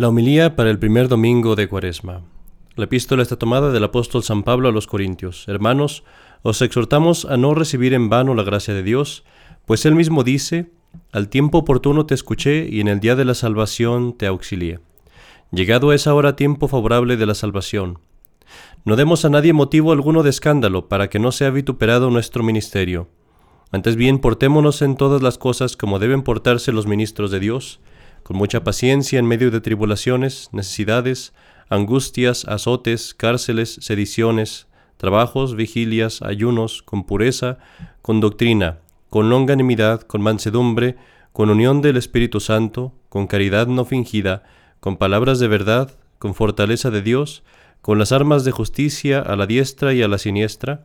La homilía para el primer domingo de Cuaresma. La epístola está tomada del apóstol San Pablo a los Corintios. Hermanos, os exhortamos a no recibir en vano la gracia de Dios, pues él mismo dice, Al tiempo oportuno te escuché y en el día de la salvación te auxilié. Llegado es ahora tiempo favorable de la salvación. No demos a nadie motivo alguno de escándalo para que no sea vituperado nuestro ministerio. Antes bien, portémonos en todas las cosas como deben portarse los ministros de Dios, con mucha paciencia en medio de tribulaciones, necesidades, angustias, azotes, cárceles, sediciones, trabajos, vigilias, ayunos, con pureza, con doctrina, con longanimidad, con mansedumbre, con unión del Espíritu Santo, con caridad no fingida, con palabras de verdad, con fortaleza de Dios, con las armas de justicia a la diestra y a la siniestra,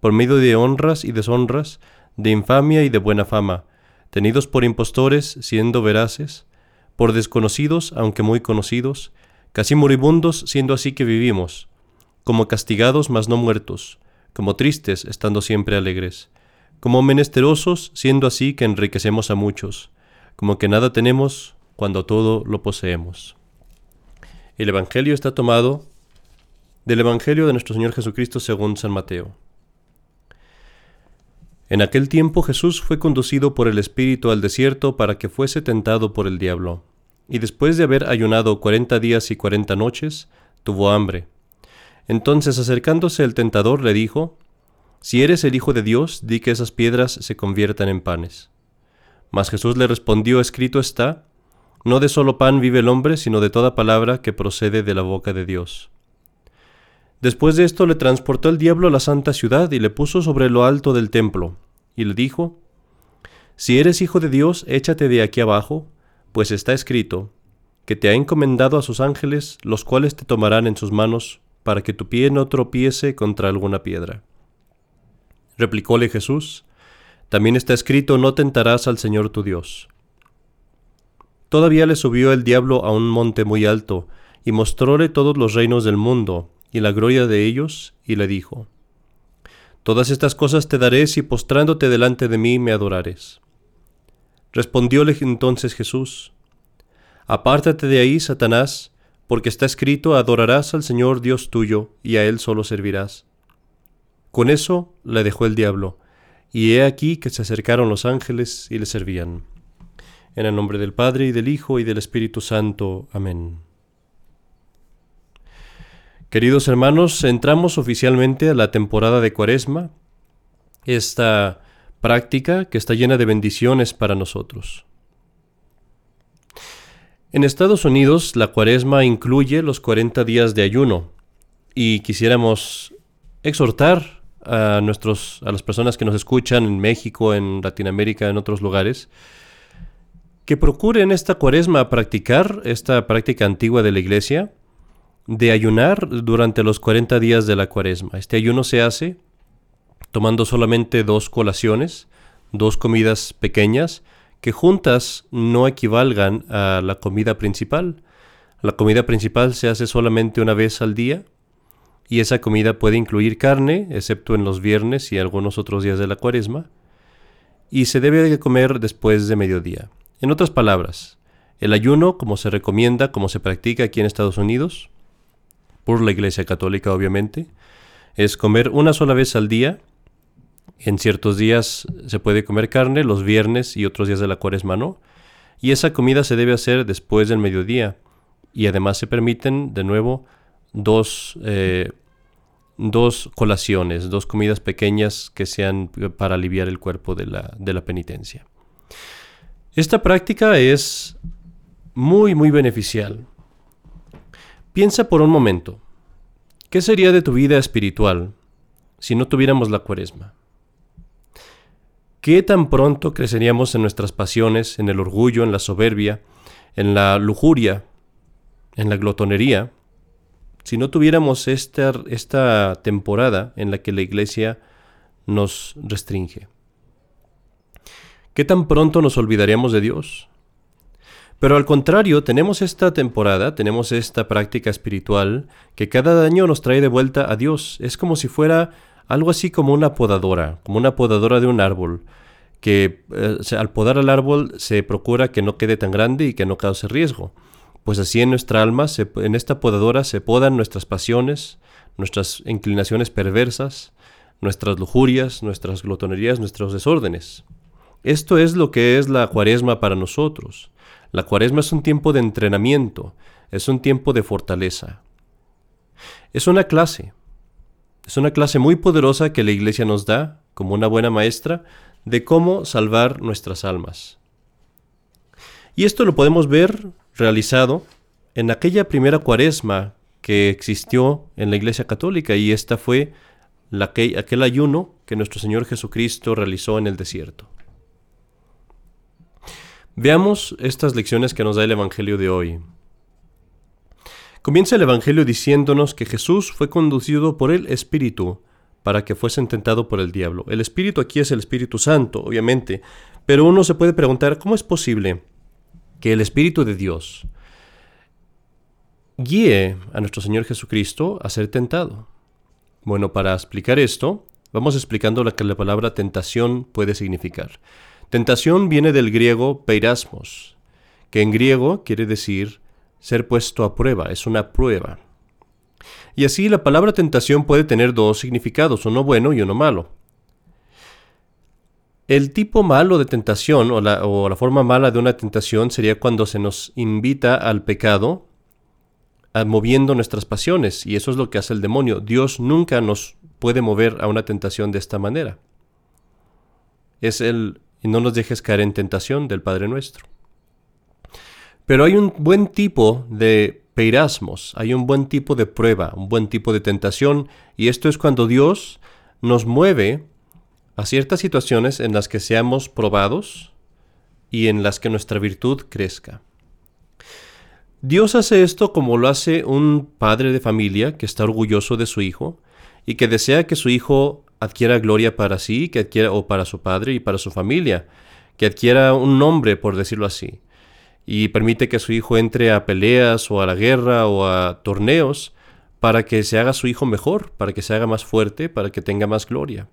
por medio de honras y deshonras, de infamia y de buena fama, tenidos por impostores, siendo veraces, por desconocidos, aunque muy conocidos, casi moribundos, siendo así que vivimos, como castigados, mas no muertos, como tristes, estando siempre alegres, como menesterosos, siendo así que enriquecemos a muchos, como que nada tenemos cuando todo lo poseemos. El Evangelio está tomado del Evangelio de nuestro Señor Jesucristo según San Mateo. En aquel tiempo Jesús fue conducido por el Espíritu al desierto para que fuese tentado por el diablo y después de haber ayunado cuarenta días y cuarenta noches, tuvo hambre. Entonces acercándose el tentador le dijo, Si eres el Hijo de Dios, di que esas piedras se conviertan en panes. Mas Jesús le respondió, escrito está, No de solo pan vive el hombre, sino de toda palabra que procede de la boca de Dios. Después de esto le transportó el diablo a la santa ciudad y le puso sobre lo alto del templo, y le dijo, Si eres hijo de Dios, échate de aquí abajo, pues está escrito, que te ha encomendado a sus ángeles, los cuales te tomarán en sus manos, para que tu pie no tropiece contra alguna piedra. Replicóle Jesús, también está escrito, no tentarás al Señor tu Dios. Todavía le subió el diablo a un monte muy alto, y mostróle todos los reinos del mundo, y la gloria de ellos, y le dijo, Todas estas cosas te daré si postrándote delante de mí me adorares. Respondióle entonces Jesús, Apártate de ahí, Satanás, porque está escrito, adorarás al Señor Dios tuyo, y a Él solo servirás. Con eso le dejó el diablo, y he aquí que se acercaron los ángeles y le servían. En el nombre del Padre, y del Hijo, y del Espíritu Santo. Amén. Queridos hermanos, entramos oficialmente a la temporada de Cuaresma, esta práctica que está llena de bendiciones para nosotros. En Estados Unidos la cuaresma incluye los 40 días de ayuno y quisiéramos exhortar a, nuestros, a las personas que nos escuchan en México, en Latinoamérica, en otros lugares, que procuren esta cuaresma practicar esta práctica antigua de la iglesia de ayunar durante los 40 días de la cuaresma. Este ayuno se hace tomando solamente dos colaciones, dos comidas pequeñas, que juntas no equivalgan a la comida principal. La comida principal se hace solamente una vez al día y esa comida puede incluir carne, excepto en los viernes y algunos otros días de la cuaresma, y se debe de comer después de mediodía. En otras palabras, el ayuno, como se recomienda, como se practica aquí en Estados Unidos, por la Iglesia Católica obviamente, es comer una sola vez al día en ciertos días se puede comer carne, los viernes y otros días de la cuaresma no. Y esa comida se debe hacer después del mediodía. Y además se permiten, de nuevo, dos, eh, dos colaciones, dos comidas pequeñas que sean para aliviar el cuerpo de la, de la penitencia. Esta práctica es muy, muy beneficial. Piensa por un momento, ¿qué sería de tu vida espiritual si no tuviéramos la cuaresma? ¿Qué tan pronto creceríamos en nuestras pasiones, en el orgullo, en la soberbia, en la lujuria, en la glotonería, si no tuviéramos esta, esta temporada en la que la iglesia nos restringe? ¿Qué tan pronto nos olvidaríamos de Dios? Pero al contrario, tenemos esta temporada, tenemos esta práctica espiritual que cada año nos trae de vuelta a Dios. Es como si fuera algo así como una podadora, como una podadora de un árbol, que eh, al podar al árbol se procura que no quede tan grande y que no cause riesgo. pues así en nuestra alma, en esta podadora se podan nuestras pasiones, nuestras inclinaciones perversas, nuestras lujurias, nuestras glotonerías, nuestros desórdenes. Esto es lo que es la cuaresma para nosotros. La cuaresma es un tiempo de entrenamiento, es un tiempo de fortaleza. Es una clase, es una clase muy poderosa que la Iglesia nos da, como una buena maestra, de cómo salvar nuestras almas. Y esto lo podemos ver realizado en aquella primera cuaresma que existió en la Iglesia Católica y esta fue aquel ayuno que nuestro Señor Jesucristo realizó en el desierto. Veamos estas lecciones que nos da el Evangelio de hoy. Comienza el Evangelio diciéndonos que Jesús fue conducido por el Espíritu para que fuese tentado por el diablo. El Espíritu aquí es el Espíritu Santo, obviamente, pero uno se puede preguntar cómo es posible que el Espíritu de Dios guíe a nuestro Señor Jesucristo a ser tentado. Bueno, para explicar esto, vamos explicando lo que la palabra tentación puede significar. Tentación viene del griego peirasmos, que en griego quiere decir ser puesto a prueba, es una prueba. Y así la palabra tentación puede tener dos significados, uno bueno y uno malo. El tipo malo de tentación o la, o la, forma mala de una tentación sería cuando se nos invita al pecado moviendo nuestras pasiones y eso es lo que hace el demonio. Dios nunca nos puede mover a una tentación de esta manera. Es el no nos dejes caer en tentación del Padre nuestro. Pero hay un buen tipo de peirasmos, hay un buen tipo de prueba, un buen tipo de tentación, y esto es cuando Dios nos mueve a ciertas situaciones en las que seamos probados y en las que nuestra virtud crezca. Dios hace esto como lo hace un padre de familia que está orgulloso de su hijo y que desea que su hijo adquiera gloria para sí, que adquiera o para su padre y para su familia, que adquiera un nombre, por decirlo así y permite que su hijo entre a peleas o a la guerra o a torneos para que se haga su hijo mejor, para que se haga más fuerte, para que tenga más gloria.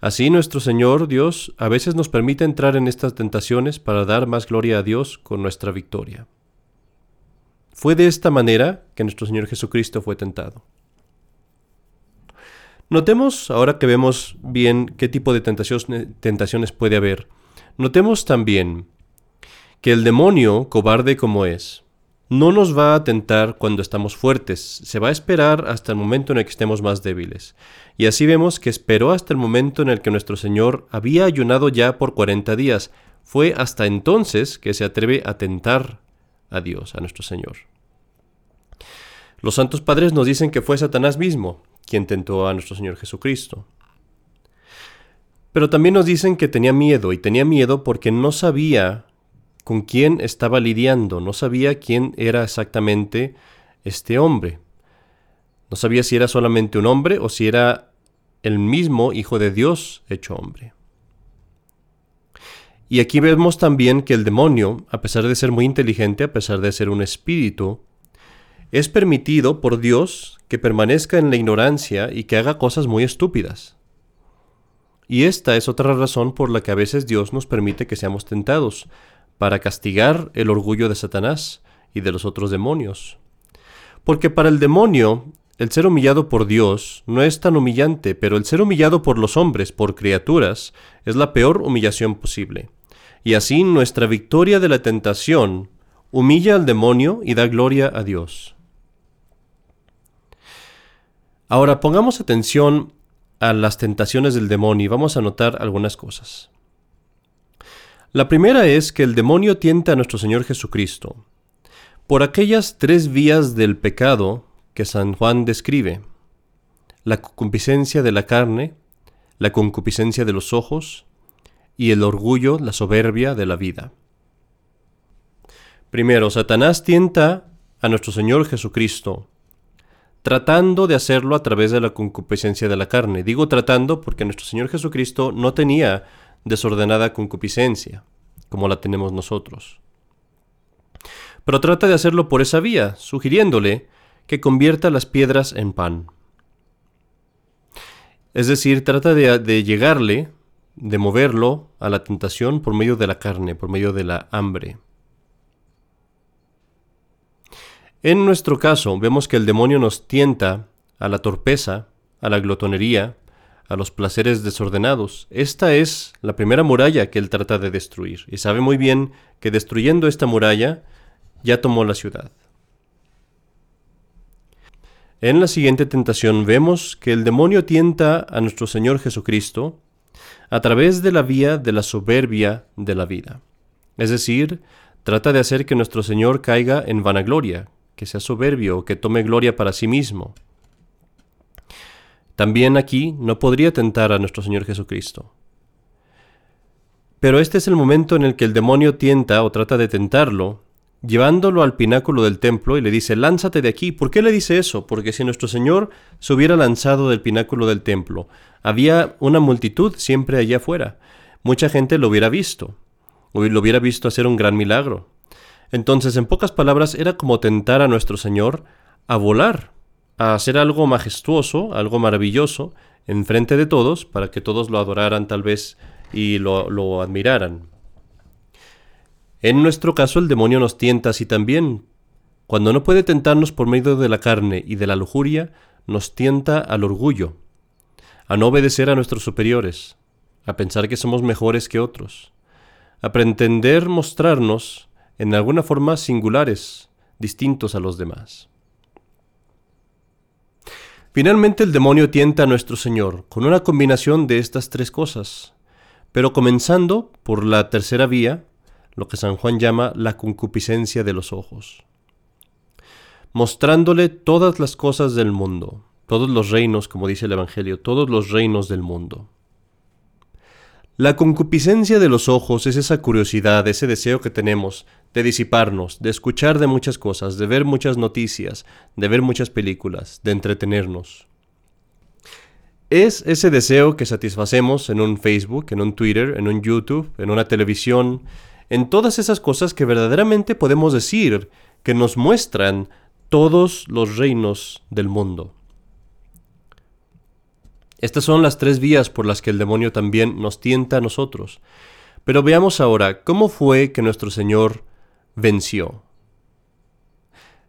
Así nuestro Señor Dios a veces nos permite entrar en estas tentaciones para dar más gloria a Dios con nuestra victoria. Fue de esta manera que nuestro Señor Jesucristo fue tentado. Notemos, ahora que vemos bien qué tipo de tentaciones, puede haber, notemos también que el demonio, cobarde como es, no nos va a tentar cuando estamos fuertes, se va a esperar hasta el momento en el que estemos más débiles. Y así vemos que esperó hasta el momento en el que nuestro Señor había ayunado ya por cuarenta días. Fue hasta entonces que se atreve a tentar a Dios, a nuestro Señor. Los santos padres nos dicen que fue Satanás mismo quien tentó a nuestro Señor Jesucristo. Pero también nos dicen que tenía miedo, y tenía miedo porque no sabía con quién estaba lidiando, no sabía quién era exactamente este hombre. No sabía si era solamente un hombre o si era el mismo Hijo de Dios hecho hombre. Y aquí vemos también que el demonio, a pesar de ser muy inteligente, a pesar de ser un espíritu, es permitido por Dios que permanezca en la ignorancia y que haga cosas muy estúpidas. Y esta es otra razón por la que a veces Dios nos permite que seamos tentados, para castigar el orgullo de Satanás y de los otros demonios. Porque para el demonio, el ser humillado por Dios no es tan humillante, pero el ser humillado por los hombres, por criaturas, es la peor humillación posible. Y así nuestra victoria de la tentación humilla al demonio y da gloria a Dios. Ahora pongamos atención a las tentaciones del demonio y vamos a notar algunas cosas. La primera es que el demonio tienta a nuestro Señor Jesucristo por aquellas tres vías del pecado que San Juan describe. La concupiscencia de la carne, la concupiscencia de los ojos y el orgullo, la soberbia de la vida. Primero, Satanás tienta a nuestro Señor Jesucristo, tratando de hacerlo a través de la concupiscencia de la carne. Digo tratando porque nuestro Señor Jesucristo no tenía desordenada concupiscencia, como la tenemos nosotros. Pero trata de hacerlo por esa vía, sugiriéndole que convierta las piedras en pan. Es decir, trata de, de, llegarle, de moverlo a la tentación por medio de la carne, por medio de la hambre. En nuestro caso, vemos que el demonio nos tienta a la torpeza, a la glotonería, a los placeres desordenados. Esta es la primera muralla que él trata de destruir, y sabe muy bien que destruyendo esta muralla ya tomó la ciudad. En la siguiente tentación vemos que el demonio tienta a nuestro Señor Jesucristo a través de la vía de la soberbia de la vida. Es decir, trata de hacer que nuestro Señor caiga en vanagloria, que sea soberbio, que tome gloria para sí mismo. También aquí no podría tentar a nuestro Señor Jesucristo. Pero este es el momento en el que el demonio tienta o trata de tentarlo, llevándolo al pináculo del templo y le dice, lánzate de aquí. ¿Por qué le dice eso? Porque si nuestro Señor se hubiera lanzado del pináculo del templo, había una multitud siempre allá afuera. Mucha gente lo hubiera visto, o lo hubiera visto hacer un gran milagro. Entonces, en pocas palabras, era como tentar a nuestro Señor a volar, a hacer algo majestuoso, algo maravilloso, en frente de todos, para que todos lo adoraran tal vez y lo, lo admiraran. En nuestro caso el demonio nos tienta así también. Cuando no puede tentarnos por medio de la carne y de la lujuria, nos tienta al orgullo, a no obedecer a nuestros superiores, a pensar que somos mejores que otros, a pretender mostrarnos en alguna forma singulares, distintos a los demás. Finalmente el demonio tienta a nuestro Señor con una combinación de estas tres cosas, pero comenzando por la tercera vía, lo que San Juan llama la concupiscencia de los ojos, mostrándole todas las cosas del mundo, todos los reinos, como dice el Evangelio, todos los reinos del mundo. La concupiscencia de los ojos es esa curiosidad, ese deseo que tenemos de disiparnos, de escuchar de muchas cosas, de ver muchas noticias, de ver muchas películas, de entretenernos. Es ese deseo que satisfacemos en un Facebook, en un Twitter, en un YouTube, en una televisión, en todas esas cosas que verdaderamente podemos decir que nos muestran todos los reinos del mundo. Estas son las tres vías por las que el demonio también nos tienta a nosotros. Pero veamos ahora cómo fue que nuestro Señor venció.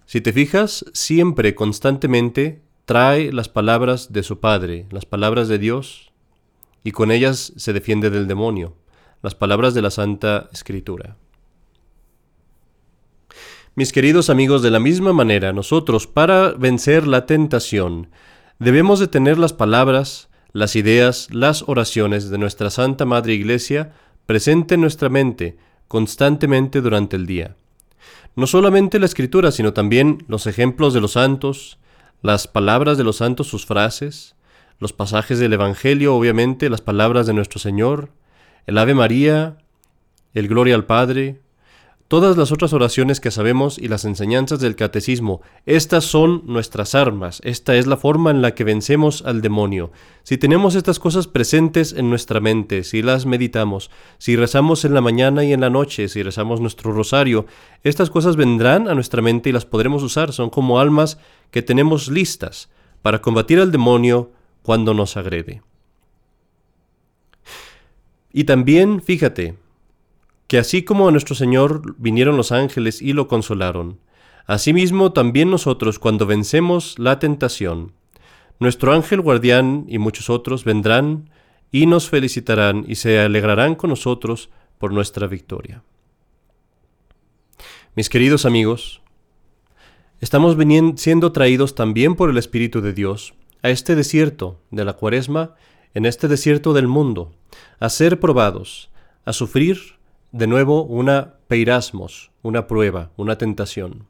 Si te fijas, siempre, constantemente, trae las palabras de su Padre, las palabras de Dios, y con ellas se defiende del demonio las palabras de la Santa Escritura. Mis queridos amigos, de la misma manera, nosotros, para vencer la tentación, debemos de tener las palabras, las ideas, las oraciones de nuestra Santa Madre Iglesia presente en nuestra mente constantemente durante el día. No solamente la Escritura, sino también los ejemplos de los santos, las palabras de los santos, sus frases, los pasajes del Evangelio, obviamente, las palabras de nuestro Señor, el Ave María, el Gloria al Padre, todas las otras oraciones que sabemos y las enseñanzas del catecismo, estas son nuestras armas, esta es la forma en la que vencemos al demonio. Si tenemos estas cosas presentes en nuestra mente, si las meditamos, si rezamos en la mañana y en la noche, si rezamos nuestro rosario, estas cosas vendrán a nuestra mente y las podremos usar, son como almas que tenemos listas para combatir al demonio cuando nos agrede. Y también, fíjate, que así como a nuestro Señor vinieron los ángeles y lo consolaron, asimismo también nosotros cuando vencemos la tentación, nuestro ángel guardián y muchos otros vendrán y nos felicitarán y se alegrarán con nosotros por nuestra victoria. Mis queridos amigos, estamos siendo traídos también por el Espíritu de Dios a este desierto de la cuaresma, en este desierto del mundo, a ser probados, a sufrir de nuevo una peirasmos, una prueba, una tentación.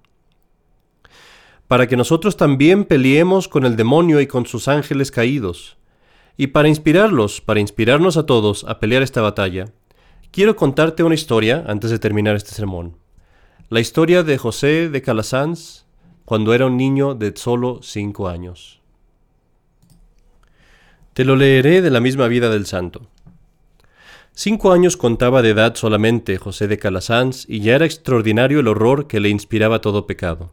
Para que nosotros también peleemos con el demonio y con sus ángeles caídos, y para inspirarlos, para inspirarnos a todos a pelear esta batalla, quiero contarte una historia antes de terminar este sermón. La historia de José de Calasanz cuando era un niño de solo cinco años. Te lo leeré de la misma vida del santo. Cinco años contaba de edad solamente José de Calasanz y ya era extraordinario el horror que le inspiraba todo pecado.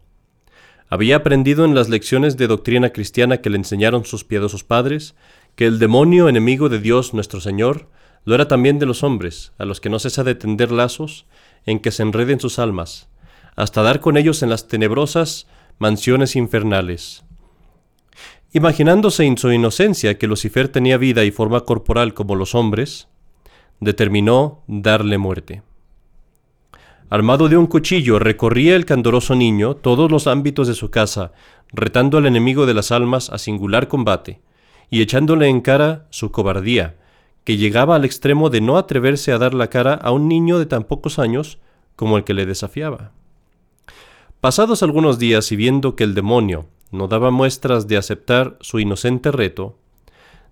Había aprendido en las lecciones de doctrina cristiana que le enseñaron sus piadosos padres que el demonio enemigo de Dios nuestro Señor lo era también de los hombres, a los que no cesa de tender lazos en que se enreden sus almas, hasta dar con ellos en las tenebrosas mansiones infernales. Imaginándose en su inocencia que Lucifer tenía vida y forma corporal como los hombres, determinó darle muerte. Armado de un cuchillo, recorría el candoroso niño todos los ámbitos de su casa, retando al enemigo de las almas a singular combate, y echándole en cara su cobardía, que llegaba al extremo de no atreverse a dar la cara a un niño de tan pocos años como el que le desafiaba. Pasados algunos días y viendo que el demonio no daba muestras de aceptar su inocente reto,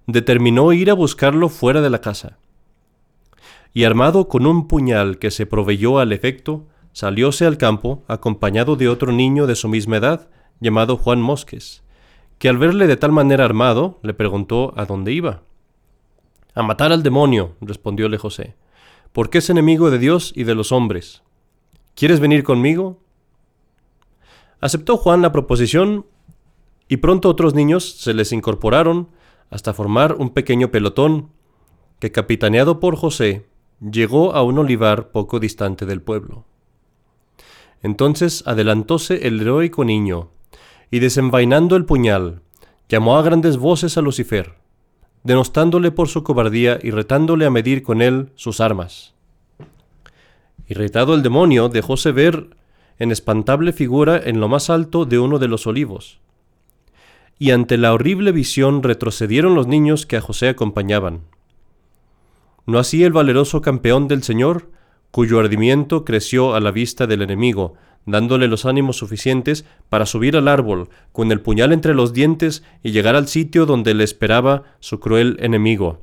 determinó ir a buscarlo fuera de la casa. Y armado con un puñal que se proveyó al efecto, salióse al campo acompañado de otro niño de su misma edad, llamado Juan Mosques, que al verle de tal manera armado, le preguntó a dónde iba. A matar al demonio, respondióle José, porque es enemigo de Dios y de los hombres. ¿Quieres venir conmigo? Aceptó Juan la proposición y pronto otros niños se les incorporaron hasta formar un pequeño pelotón que, capitaneado por José, llegó a un olivar poco distante del pueblo. Entonces adelantóse el heroico niño, y desenvainando el puñal, llamó a grandes voces a Lucifer, denostándole por su cobardía y retándole a medir con él sus armas. Irritado el demonio, dejóse ver en espantable figura en lo más alto de uno de los olivos. Y ante la horrible visión retrocedieron los niños que a José acompañaban. No así el valeroso campeón del Señor, cuyo ardimiento creció a la vista del enemigo, dándole los ánimos suficientes para subir al árbol con el puñal entre los dientes y llegar al sitio donde le esperaba su cruel enemigo.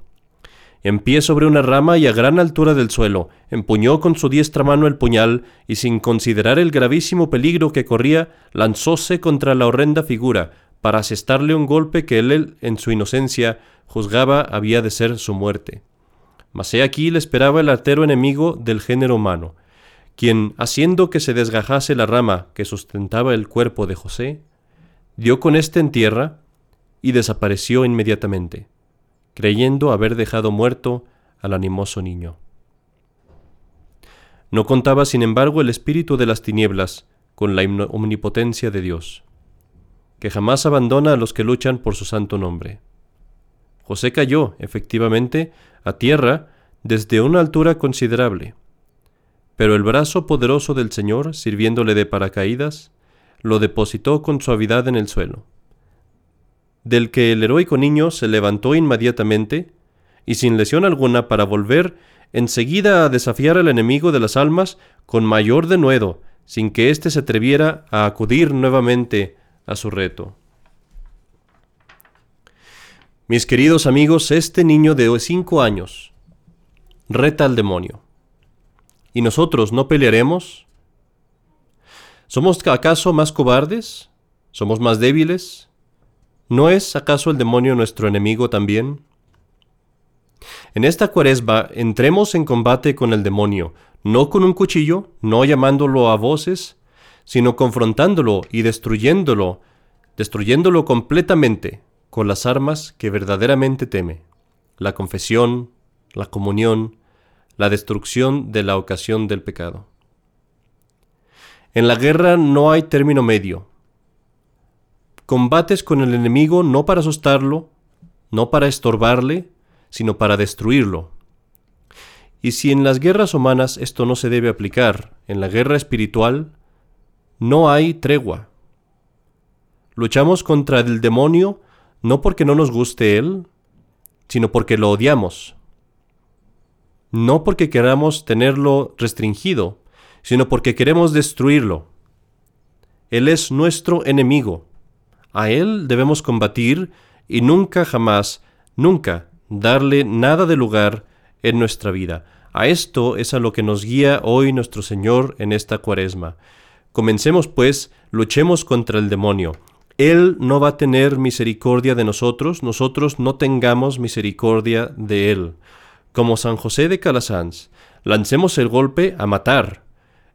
En pie sobre una rama y a gran altura del suelo, empuñó con su diestra mano el puñal y sin considerar el gravísimo peligro que corría, lanzóse contra la horrenda figura, para asestarle un golpe que él, en su inocencia, juzgaba había de ser su muerte. Mas he aquí le esperaba el artero enemigo del género humano, quien, haciendo que se desgajase la rama que sustentaba el cuerpo de José, dio con éste en tierra y desapareció inmediatamente, creyendo haber dejado muerto al animoso niño. No contaba, sin embargo, el espíritu de las tinieblas con la omnipotencia de Dios, que jamás abandona a los que luchan por su santo nombre. José cayó, efectivamente, a tierra desde una altura considerable, pero el brazo poderoso del Señor, sirviéndole de paracaídas, lo depositó con suavidad en el suelo, del que el heroico niño se levantó inmediatamente, y sin lesión alguna para volver enseguida a desafiar al enemigo de las almas con mayor denuedo, sin que éste se atreviera a acudir nuevamente a su reto. Mis queridos amigos, este niño de cinco años reta al demonio. ¿Y nosotros no pelearemos? ¿Somos acaso más cobardes? ¿Somos más débiles? ¿No es acaso el demonio nuestro enemigo también? En esta cuaresma entremos en combate con el demonio, no con un cuchillo, no llamándolo a voces, sino confrontándolo y destruyéndolo, destruyéndolo completamente con las armas que verdaderamente teme, la confesión, la comunión, la destrucción de la ocasión del pecado. En la guerra no hay término medio. Combates con el enemigo no para asustarlo, no para estorbarle, sino para destruirlo. Y si en las guerras humanas esto no se debe aplicar, en la guerra espiritual no hay tregua. Luchamos contra el demonio no porque no nos guste él, sino porque lo odiamos, no porque queramos tenerlo restringido, sino porque queremos destruirlo. Él es nuestro enemigo. A Él debemos combatir y nunca jamás, nunca darle nada de lugar en nuestra vida. A esto es a lo que nos guía hoy nuestro Señor en esta cuaresma. Comencemos pues, luchemos contra el demonio. Él no va a tener misericordia de nosotros, nosotros no tengamos misericordia de Él como San José de Calasanz, lancemos el golpe a matar,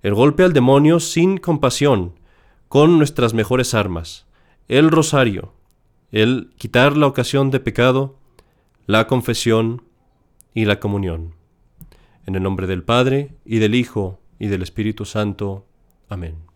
el golpe al demonio sin compasión, con nuestras mejores armas, el rosario, el quitar la ocasión de pecado, la confesión y la comunión. En el nombre del Padre, y del Hijo, y del Espíritu Santo. Amén.